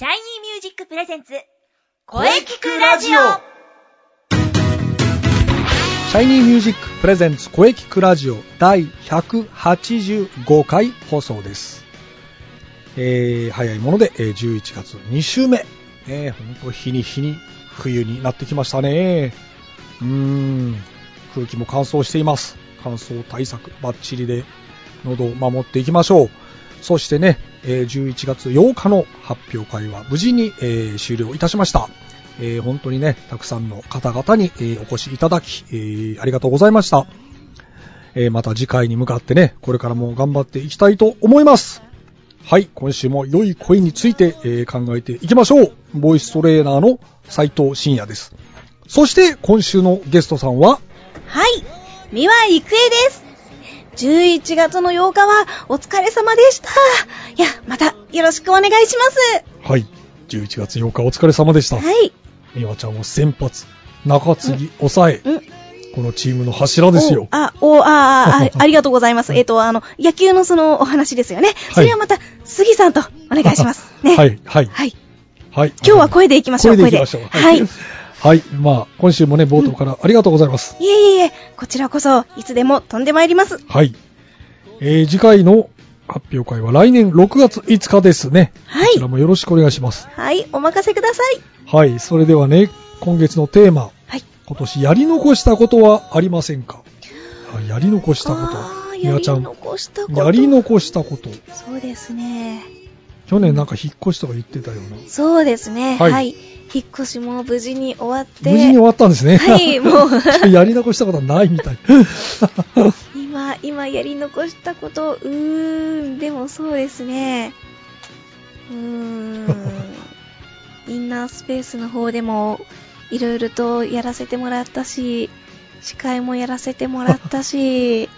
シャイニーミュージックプレゼンツ声キクラジオシャイニーミュージックプレゼンツ声キクラジオ第185回放送です。えー、早いもので、えー11月2週目。ね、ほんと日に日に冬になってきましたね。うーん、空気も乾燥しています。乾燥対策バッチリで喉を守っていきましょう。そしてね、え11月8日の発表会は無事に、え終了いたしました。え本当にね、たくさんの方々に、えお越しいただき、ありがとうございました。えまた次回に向かってね、これからも頑張っていきたいと思います。はい、今週も良い声について、え考えていきましょう。ボイストレーナーの斉藤慎也です。そして今週のゲストさんは、はい、三輪郁恵です。11月の8日はお疲れ様でした。いや、またよろしくお願いします。はい、11月8日お疲れ様でした。はい。美和ちゃんは先発、中継ぎ、抑え、うん。このチームの柱ですよ。おあ、お、あ、あ、あ ありがとうございます。えっと、あの、野球のそのお話ですよね。それはまた、杉さんとお願いします。ね。はい、はい、はい。はい。今日は声でいきましょう、声でいきましょう。はい。いはい。まあ、今週もね、冒頭からありがとうございます。えいえいえ、こちらこそ、いつでも飛んでまいります。はい。えー、次回の発表会は来年6月5日ですね。はいこちらもよろしくお願いします。はい、お任せください。はい。それではね、今月のテーマ。はい。今年やり残したことはありませんか？あやり残したことあ。ーやりみわちゃん。残したこと。やり残したこと。そうですね。去年なんか引っ越しとか言ってたような。そうですね。ははいい。引っ越しも無事に終わって。無事に終わったんですね。はいもう やり残したことはないみたい。今、今やり残したこと、うーん、でもそうですね。うーん。インナースペースの方でも、いろいろとやらせてもらったし、司会もやらせてもらったし、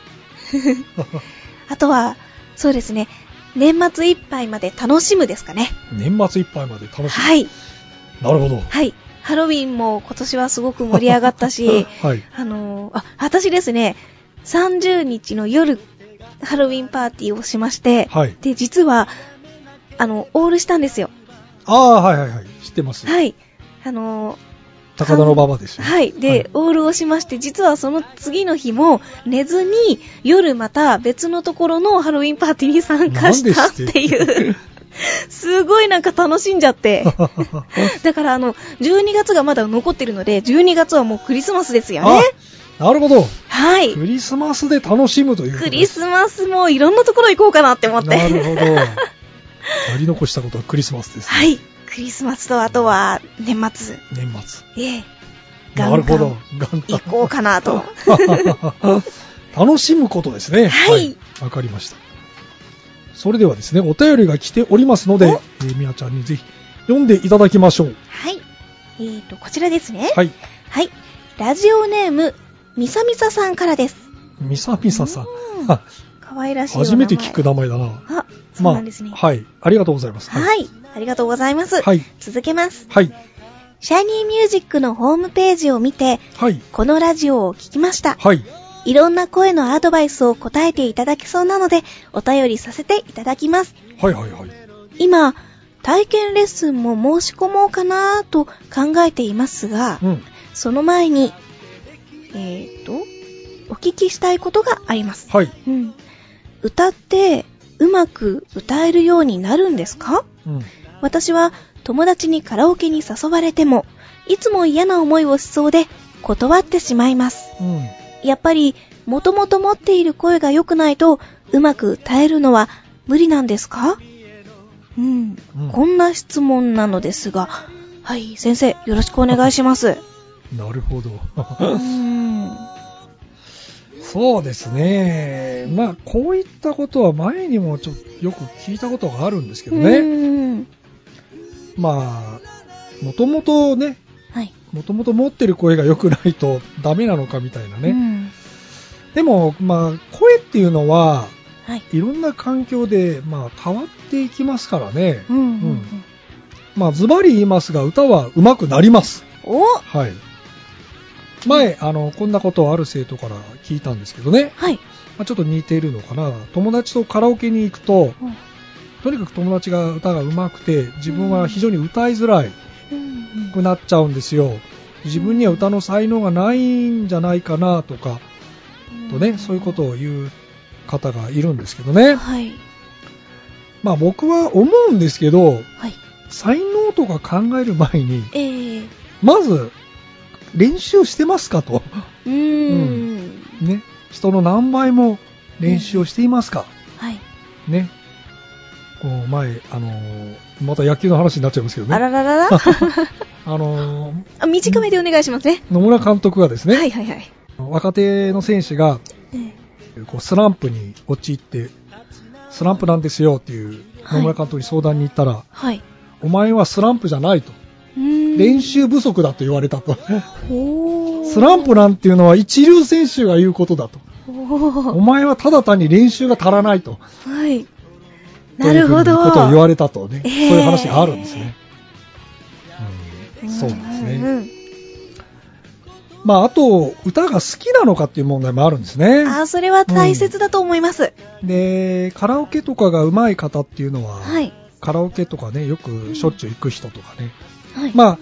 あとは、そうですね、年末いっぱいまで楽しむですかね。年末いっぱいまで楽しみ。はい。なるほど。はい。ハロウィンも今年はすごく盛り上がったし、はい。あのーあ、私ですね、30日の夜、ハロウィンパーティーをしまして、はい。で、実は、あの、オールしたんですよ。ああ、はいはいはい。知ってます。はい。あのー高田の馬場ですよ。はい。で、はいオールをしまして、実はその次の日も寝ずに、夜また別のところのハロウィンパーティーに参加したっていう。すごいなんか楽しんじゃって。だからあの、12月がまだ残ってるので、12月はもうクリスマスですよね。あ、なるほど。はい。クリスマスで楽しむというク。リスマスもいろんなところ行こうかなって思って。なるほど。やり残したことはクリスマスです、ね。はい。クリスマスとあとは年末。年末。ええ。なるほど。元行こうかなと。旦 楽しむことですね。はいわ、かりました。それではですね、お便りが来ておりますので、おえー、みやちゃんにぜひ読んでいただきましょう。はい。えーと、こちらですね。はい。はい。ラジオネーム、みさみささんからです。みさみささん。うんあ可愛らしい初前めて聞く名前だな。あ、そうなんですね。はい。ありがとうございます。はい。ありがとうございます。はい。続けます。はい。シャイニーミュージックのホームページを見て、はい。このラジオを聞きました。はい。いろんな声のアドバイスを答えていただけそうなので、お便りさせていただきます。はい。はい。はい。今、体験レッスンも申し込もうかなと考えていますが、うん。その前に、えーと、お聞きしたいことがあります。はい。うん。歌って、うまく歌えるようになるんですか？うん。私は友達にカラオケに誘われても、いつも嫌な思いをしそうで断ってしまいます。うん。やっぱり、もともと持っている声が良くないと、うまく歌えるのは無理なんですか？うん、うんこんな質問なのですが、はい、先生、よろしくお願いします。なるほど。うん。そうですね。まあ、こういったことは前にもちょっとよく聞いたことがあるんですけどね。うん。まあ、もともとね、はい。もともと持ってる声が良くないとダメなのかみたいなね。うん。でも、まあ、声っていうのは、はい。いろんな環境で、まあ、変わっていきますからね。うん。うん。まあ、ズバリ言いますが、歌は上手くなります。おはい。前、あの、こんなことをある生徒から聞いたんですけどね。はい。まあ、ちょっと似ているのかな。友達とカラオケに行くと、うんとにかく友達が歌が上手くて、自分は非常に歌いづらいうんくなっちゃうんですよ。自分には歌の才能がないんじゃないかなとか、とね、そういうことを言う方がいるんですけどね。はい。まあ僕は思うんですけど、はい。才能とか考える前に、ええまず、練習してますかと。うーん。ね。人の何倍も練習をしていますか。はい。ね。こう前、あのーまた野球の話になっちゃいますけどね。あらららら あのーあ短めでお願いしますね。野村監督がですね、はいはいはい。若手の選手がえこうスランプに陥って、スランプなんですよっていうはい野村監督に相談に行ったら、はい。お前はスランプじゃないと。練習不足だと言われたと。スランプなんていうのは一流選手が言うことだと。ほおー前はただ単に練習が足らないと。はい。なるほど。ということを言われたとね、えーそういう話があるんですね。うんそうですんね。んまあ、あと、歌が好きなのかっていう問題もあるんですね。あー、それは大切だと思います。で、カラオケとかが上手い方っていうのは、はい。カラオケとかね、よくしょっちゅう行く人とかね、はい。まあ、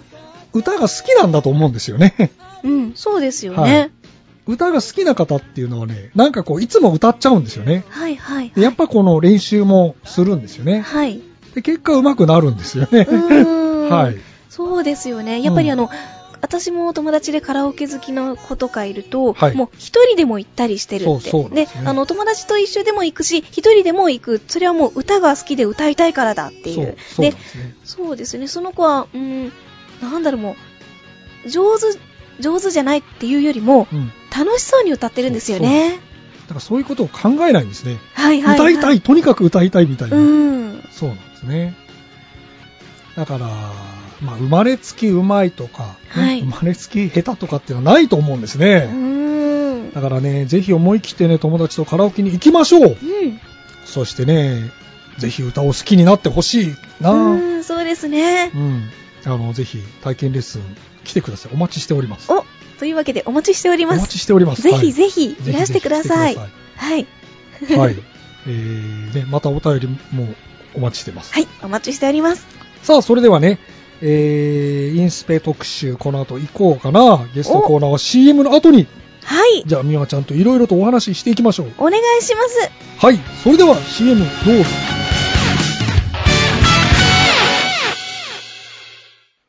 歌が好きなんだと思うんですよね。うん、そうですよはいね。歌が好きな方っていうのはね、なんかこう、いつも歌っちゃうんですよね。はいはい。でやっぱこの練習もするんですよね。はい。で、結果上手くなるんですよね。うーん はい。そうですよね。やっぱりあの、私も友達でカラオケ好きの子とかいると、はいもう一人でも行ったりしてるって。ですねあの、友達と一緒でも行くし、一人でも行く。それはもう歌が好きで歌いたいからだっていう。そう、でね。そうですね。その子は、うん、なんだろうもう、上手、上手じゃないっていうよりも、うん。楽しそうに歌ってるんですよね。だからそういうことを考えないんですね。はいはい、はい。歌いたい、とにかく歌いたいみたいな。うん。そうなんですね。だから、まあ、生まれつきうまいとか、ねはい生まれつき下手とかっていうのはないと思うんですうね。ん。だからね、ぜひ思い切ってね、友達とカラオケに行きましょう。うん。そしてね、ぜひ歌を好きになってほしいな。ううん。ん、そうですね。あの、ぜひ体験レッスン来てください。お待ちしております。お、というわけでお待ちしております。お待ちしております。ぜはいひぜひいらしてください。ぜはいはい。えー、ね、またお便りもお待ちしてます。はい、お待ちしております。さあ、それではね、えー、インスペ特集、この後行こうかな。ゲストコーナーは CM の後に、はい、じゃあ、みわちゃんといろいろとお話ししていきましょう。お願いします。はい、それでは CM どうぞ。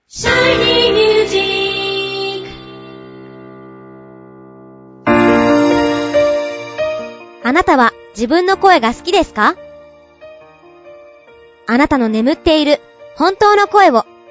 シャイニーミュージックあなたは自分の声が好きですか？あなたの眠っている本当の声を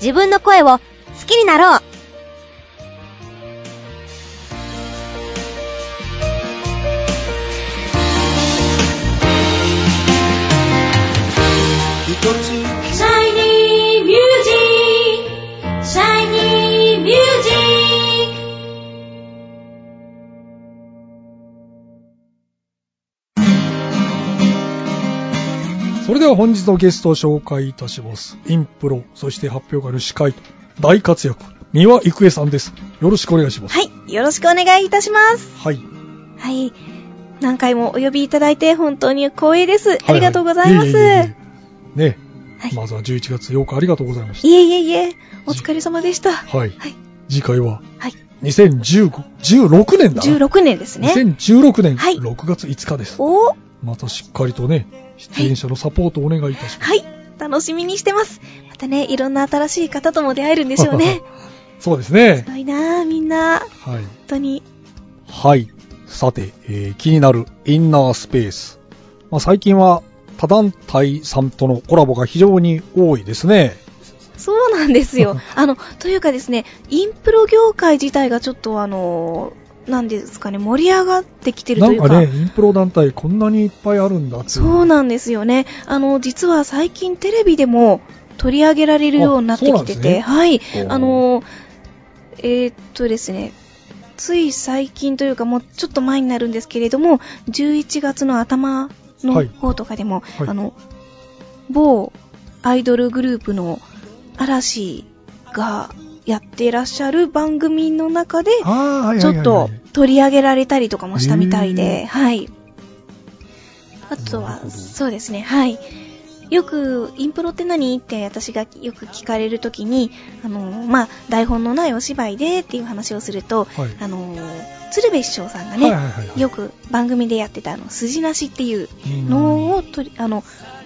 自分の声を好きになろう。シャイニーミュージックシャイニーミュージッそれでは本日のゲストを紹介いたします。インプロ、そして発表会の司会と大活躍、三輪郁恵さんです。よろしくお願いします。はい、よろしくお願いいたします。はい。はい。何回もお呼びいただいて本当に光栄です。ありがとうございます。はいはいいえいえいえね、はいまずは11月8日ありがとうございましいえいえいえ、お疲れ様でした。た。はい。はい。次回ははい。2015 16年だな。16年ですね。2016年はい6月5日です。おーまたしっかりとね、出演者のサポートをお願いいたします。はい。楽しみにしてます。またね、いろんな新しい方とも出会えるんでしょうね。そうですねす。ごいなぁ、みんな。はい。本当に。はい。さて、えー気になるインナースペース。まあ、最近は他団体さんとのコラボが非常に多いですね。そうなんですよ。あの、というかですね、インプロ業界自体がちょっとあの、なんですかね、盛り上がってきてるというか。なんかね、インプロ団体こんなにいっぱいあるんだ。そうなんですよね。あの、実は最近テレビでも取り上げられるようになってきてて、ねはいあの、えーっとですね、つい最近というかもうちょっと前になるんですけれども、11月の頭のはい方とかでも、はいあの、某アイドルグループの嵐がやっていらっしゃる番組の中で。ちょっと取り上げられたりとかもしたみたいへで、はい。あとはそうですね、はい。よく、インプロって何？って私がよく聞かれるときに、あの、まあ、台本のないお芝居でっていう話をすると、はい。あの、鶴瓶師匠さんがはいね、はいはいはい。よく番組でやってたあの、筋なしっていううん。のを取り、あの、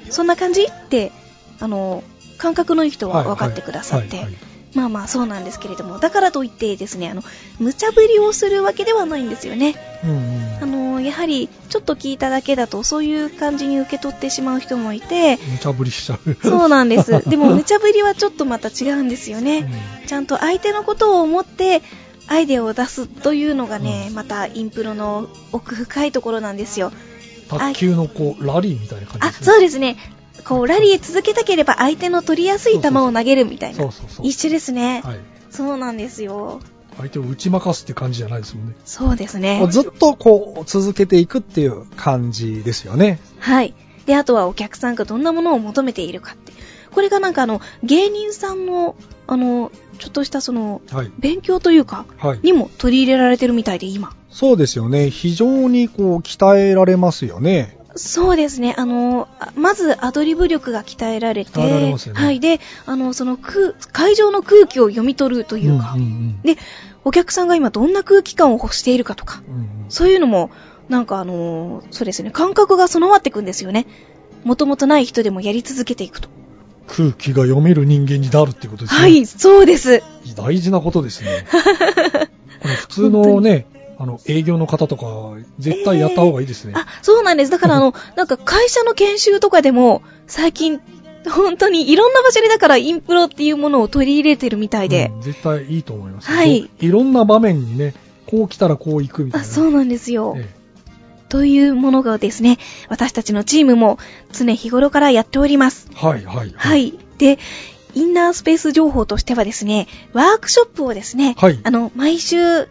そんな感じ？って、あの、感覚のいい人は分かってくださって、はいはいまあまあそうなんですけれども、だからといってですね、あの、無茶ぶりをするわけではないんですよね。うんうんあの、やはり、ちょっと聞いただけだと、そういう感じに受け取ってしまう人もいて、無茶ぶりしちゃう。そうなんです。でも、無茶ぶりはちょっとまた違うんですよね。うちゃんと相手のことを思って、アイデアを出すというのがね、またインプロの奥深いところなんですよ。ん卓球のこう、ラリーみたいな感じあ、ですね。そうですね。こう、ラリー続けたければ相手の取りやすい球を投げるみたいなそう。そうそう。一緒ですね。はい。そうなんですよ。相手を打ち負かすって感じじゃないですもんね。そうですね。ずっとこう、続けていくっていう感じですよね。はい。で、あとはお客さんがどんなものを求めているかって。これがなんかあの、芸人さんの、あの、ちょっとしたその、はい。勉強というか、はい。にも取り入れられてるみたいで、今。そうですよね。非常にこう、鍛えられますよね。そうですね。あの、あまずアドリブ力が鍛えられて、れねはい。で、あの、その空、会場の空気を読み取るというか、うんうんで、お客さんが今どんな空気感を欲しているかとか、うん。うんうんそういうのも、なんかあの、そうですね、感覚が備わっていくんですよね。もともとない人でもやり続けていくと。空気が読める人間になるっていうことですね。はい、そうです。大事なことですね。これ普通のね、あの、営業の方とか、絶対やった方がいいですね。あ、そうなんです。だからあの、なんか会社の研修とかでも、最近、本当にいろんな場所でだからインプロっていうものを取り入れてるみたいで。うん絶対いいと思います。はいいろんな場面にね、こう来たらこう行くみたいあ、な。そうなんですよ。えというものがですね、私たちのチームも常日頃からやっております。えはいはい。は。い。で、インナースペース情報としてはですね、ワークショップをですね、はいあの、毎週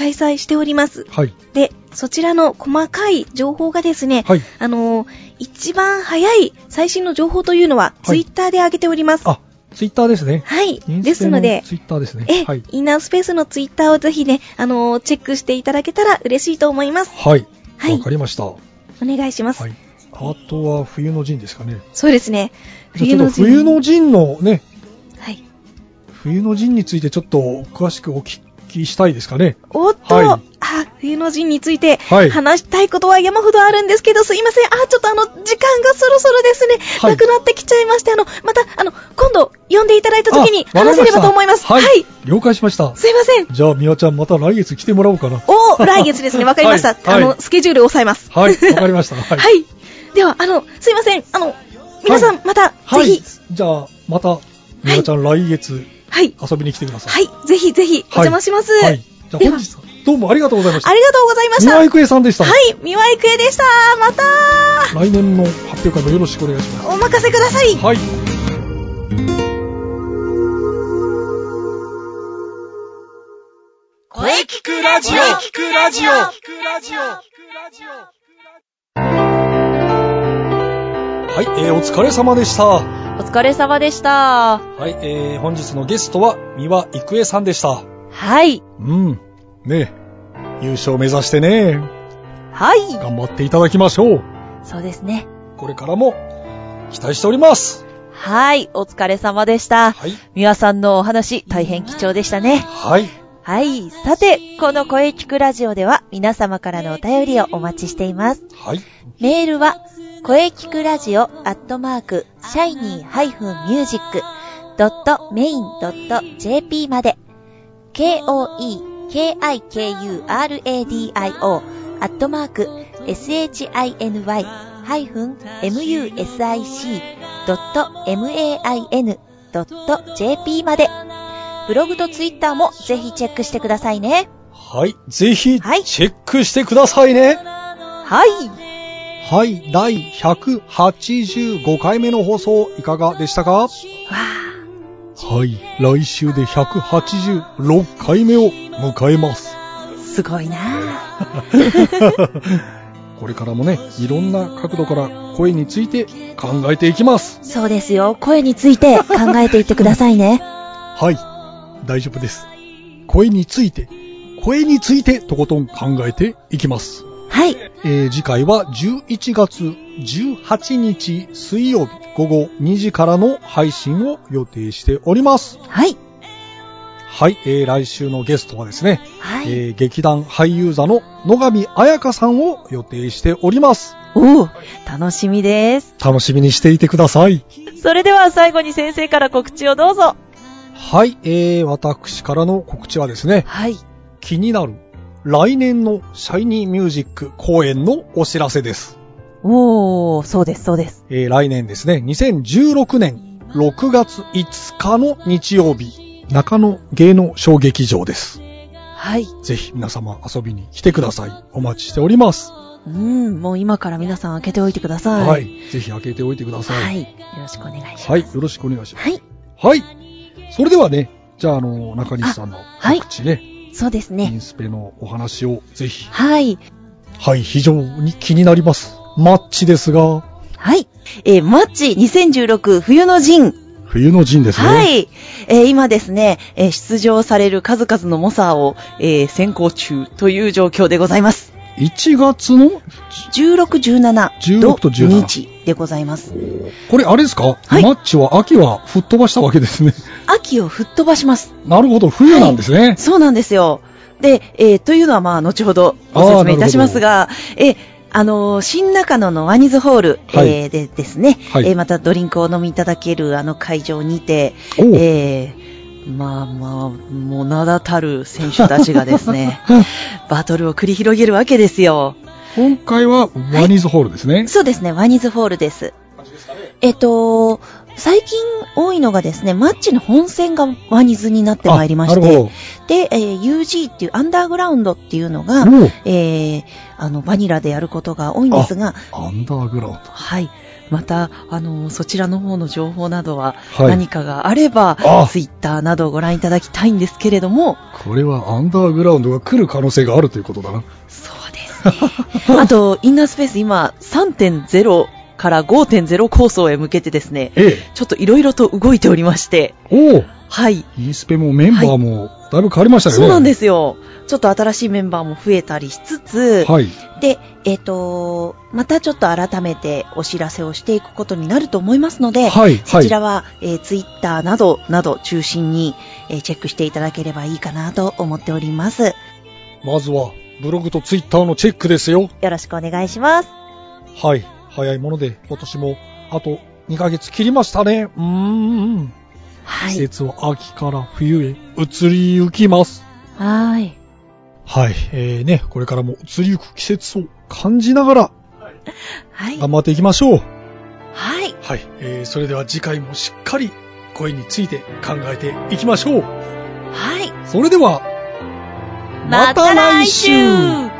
開催しております。はい。で、そちらの細かい情報がですね、はい。あの、一番早い最新の情報というのは、はいツイッターで上げております。あ、ツイッターですね。はい。ですので、ツイッターですね。え、はい。インナースペースのツイッターをぜひね、あのチェックしていただけたら嬉しいと思います。はい。はいわかりました。はお願いします。い。あとは冬の陣ですかね。そうですね。じゃあちょっと陣冬の陣のね、はい。冬の陣についてちょっと詳しくお聞きしたいですかね？おっと、はいあ、冬の陣についてはい話したいことは山ほどあるんですけど、すいません。あ、ちょっとあの、時間がそろそろですね、はいなくなってきちゃいまして、あの、また、あの、今度、呼んでいただいた時に話せればと思います。はい。はい。了解しました。すいません。じゃあ、みわちゃんまた来月来てもらおうかな。おー、来月ですね。わかりました。あの、スケジュールを抑えます。はい。わかりました。はい。はい。では、あの、すいません。あの、皆さん、また、はい。ぜひ、じゃあ、また、みわちゃん来月はい。遊びに来てください。はい。ぜひぜひ、お邪魔します。はい。じゃあ、では本日はどうもありがとうございました。ありがとうございました。は三輪郁恵さんでした。い。三輪郁恵でした。また、来年の発表会もよろしくお願いします。お任せください。はい。声聞くラジオ聞くラジオはい、えー、お疲れ様でした。はお疲れ様でした。い、えー、本日のゲストは三輪郁恵さんでした。はい。うん。ね優勝目指してね、はい。頑張っていただきましょう。そうですね。これからも期待しております。はい。お疲れ様でした。はい。みわさんのお話、大変貴重でしたね。はい。はい。さて、この声聞くラジオでは皆様からのお便りをお待ちしています。はい。メールは、声聞くラジオアットマーク、シャイニー -music.main.jp まで、k-o-e-k-i-k-u-r-a-d-i-o アットマーク、shiny-music.main.jp まで、ブログとツイッターもぜひチェックしてくださいね。はい。ぜひ、チはいェックしてくださいね。はい。はい。第185回目の放送、いかがでしたか？わはい。来週で186回目を迎えます。あ、すごいな これからもね、いろんな角度から声について考えていきます。そうですよ。声について考えていってくださいね。はい。大丈夫です。声について、声についてとことん考えていきます。はい。えー次回は11月18日水曜日午後2時からの配信を予定しております。はい。はい、えー来週のゲストはですね、はい。えー劇団俳優座の野上彩香さんを予定しております。おお、楽しみです。楽しみにしていてください。それでは最後に先生から告知をどうぞ。はい、えー、私からの告知はですね、はい。気になる来年のシャイニーミュージック公演のお知らせです。おー、そうです、そうです。えー来年ですね、2016年6月5日の日曜日、中野芸能小劇場です。はい。ぜひ皆様遊びに来てください。お待ちしております。うん、もう今から皆さん開けておいてください。はい。ぜひ開けておいてください。はい。よろしくお願いします。はい。よろしくお願いします。はい。はい。それではね、じゃあ、あの、中西さんのはい告知ね、そうですね。インスペのお話をぜひ。はい。はい、非常に気になります。マッチですが、はい。えーマッチ2016冬の陣。冬の陣ですね。はい。えー今ですね、えー出場される数々の猛者を、えー先行中という状況でございます。1月の、16、17 16と17日でございます。これあれですか、はいマッチは秋は吹っ飛ばしたわけですね。秋を吹っ飛ばします。なるほど、冬なんですね。そうなんですよ。で、えーというのはまあ、後ほどご説明いたしますが、えーあのー新中野のワニズホール、はいえーでですね、はいえーまたドリンクをお飲みいただけるあの会場にて、えーまあまあ、もう名だたる選手たちがですね、バトルを繰り広げるわけですよ。今回はワニズホールですね。そうですね、ワニズホールです。えっと、最近多いのがですね、マッチの本戦がワニズになってまいりまして、で、えー UG っていうアンダーグラウンドっていうのが、えーあの、バニラでやることが多いんですが、アンダーグラウンド。はい。また、あの、そちらの方の情報などは、はい何かがあれば、あツイッターなどをご覧いただきたいんですけれども、これはアンダーグラウンドが来る可能性があるということだな。そ。あと、インナースペース今、3.0から5.0構想へ向けてですね、ええ。ちょっといろいろと動いておりまして、おおはい。インスペもメンバーもだいぶ変わりましたよね。そうなんですよ。ちょっと新しいメンバーも増えたりしつつ、はい。で、えっ、と、またちょっと改めてお知らせをしていくことになると思いますので、はい。そちらは、えツイッターなど、など中心に、えーチェックしていただければいいかなと思っております。まずは、ブログとツイッターのチェックですよ。よろしくお願いします。はい。早いもので、今年も、あと2ヶ月切りましたね。うーん。はい。季節は秋から冬へ移りゆきます。はい。はい。えーね、これからも移りゆく季節を感じながらはい。頑張っていきましょう。はい。はい。えー、それでは次回もしっかり声について考えていきましょう。はい。それでは、また来週。